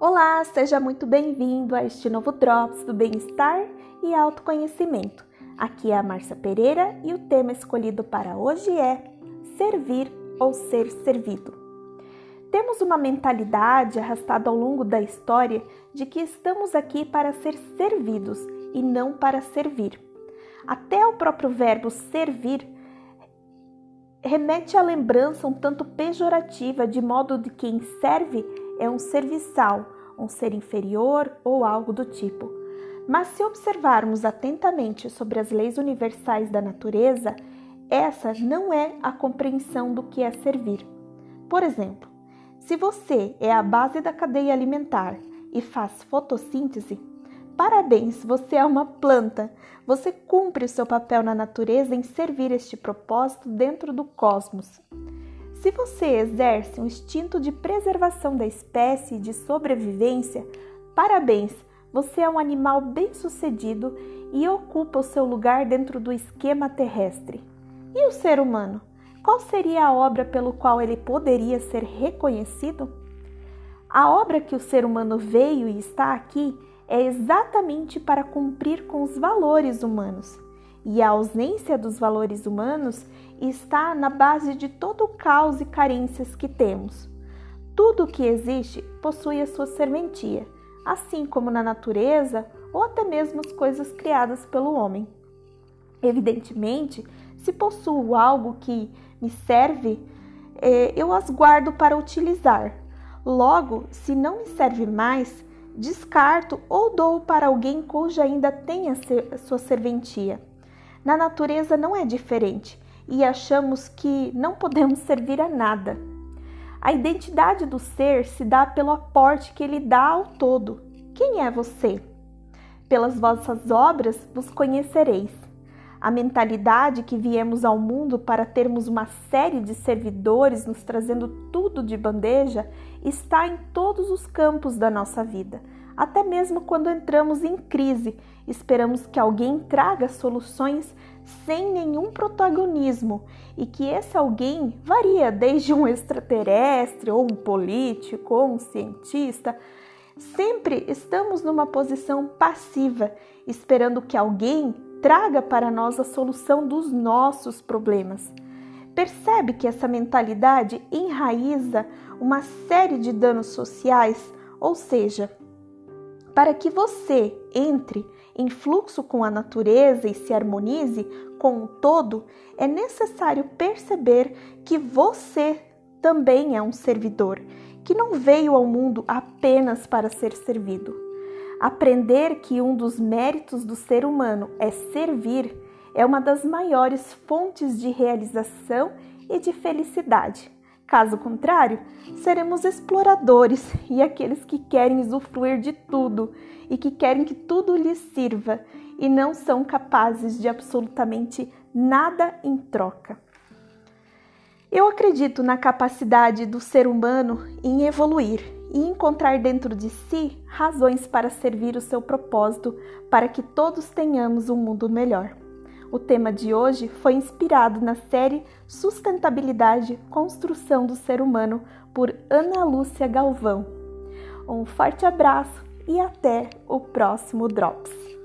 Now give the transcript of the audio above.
Olá, seja muito bem-vindo a este novo Drops do Bem-Estar e Autoconhecimento. Aqui é a Márcia Pereira e o tema escolhido para hoje é Servir ou Ser Servido. Temos uma mentalidade arrastada ao longo da história de que estamos aqui para ser servidos e não para servir. Até o próprio verbo servir remete à lembrança um tanto pejorativa de modo de quem serve é um serviçal, um ser inferior ou algo do tipo. Mas se observarmos atentamente sobre as leis universais da natureza, essa não é a compreensão do que é servir. Por exemplo, se você é a base da cadeia alimentar e faz fotossíntese, parabéns, você é uma planta. Você cumpre o seu papel na natureza em servir este propósito dentro do cosmos. Se você exerce um instinto de preservação da espécie e de sobrevivência, parabéns, você é um animal bem-sucedido e ocupa o seu lugar dentro do esquema terrestre. E o ser humano? Qual seria a obra pelo qual ele poderia ser reconhecido? A obra que o ser humano veio e está aqui é exatamente para cumprir com os valores humanos. E a ausência dos valores humanos está na base de todo o caos e carências que temos. Tudo o que existe possui a sua serventia, assim como na natureza ou até mesmo as coisas criadas pelo homem. Evidentemente, se possuo algo que me serve, é, eu as guardo para utilizar. Logo, se não me serve mais, descarto ou dou para alguém cuja ainda tenha sua serventia. Na natureza não é diferente e achamos que não podemos servir a nada. A identidade do ser se dá pelo aporte que ele dá ao todo. Quem é você? Pelas vossas obras vos conhecereis. A mentalidade que viemos ao mundo para termos uma série de servidores nos trazendo tudo de bandeja está em todos os campos da nossa vida. Até mesmo quando entramos em crise, esperamos que alguém traga soluções sem nenhum protagonismo e que esse alguém varia desde um extraterrestre ou um político ou um cientista. Sempre estamos numa posição passiva, esperando que alguém traga para nós a solução dos nossos problemas. Percebe que essa mentalidade enraiza uma série de danos sociais, ou seja, para que você entre em fluxo com a natureza e se harmonize com o todo, é necessário perceber que você também é um servidor, que não veio ao mundo apenas para ser servido. Aprender que um dos méritos do ser humano é servir é uma das maiores fontes de realização e de felicidade. Caso contrário, seremos exploradores e aqueles que querem usufruir de tudo e que querem que tudo lhes sirva e não são capazes de absolutamente nada em troca. Eu acredito na capacidade do ser humano em evoluir e encontrar dentro de si razões para servir o seu propósito para que todos tenhamos um mundo melhor. O tema de hoje foi inspirado na série Sustentabilidade Construção do Ser Humano por Ana Lúcia Galvão. Um forte abraço e até o próximo Drops!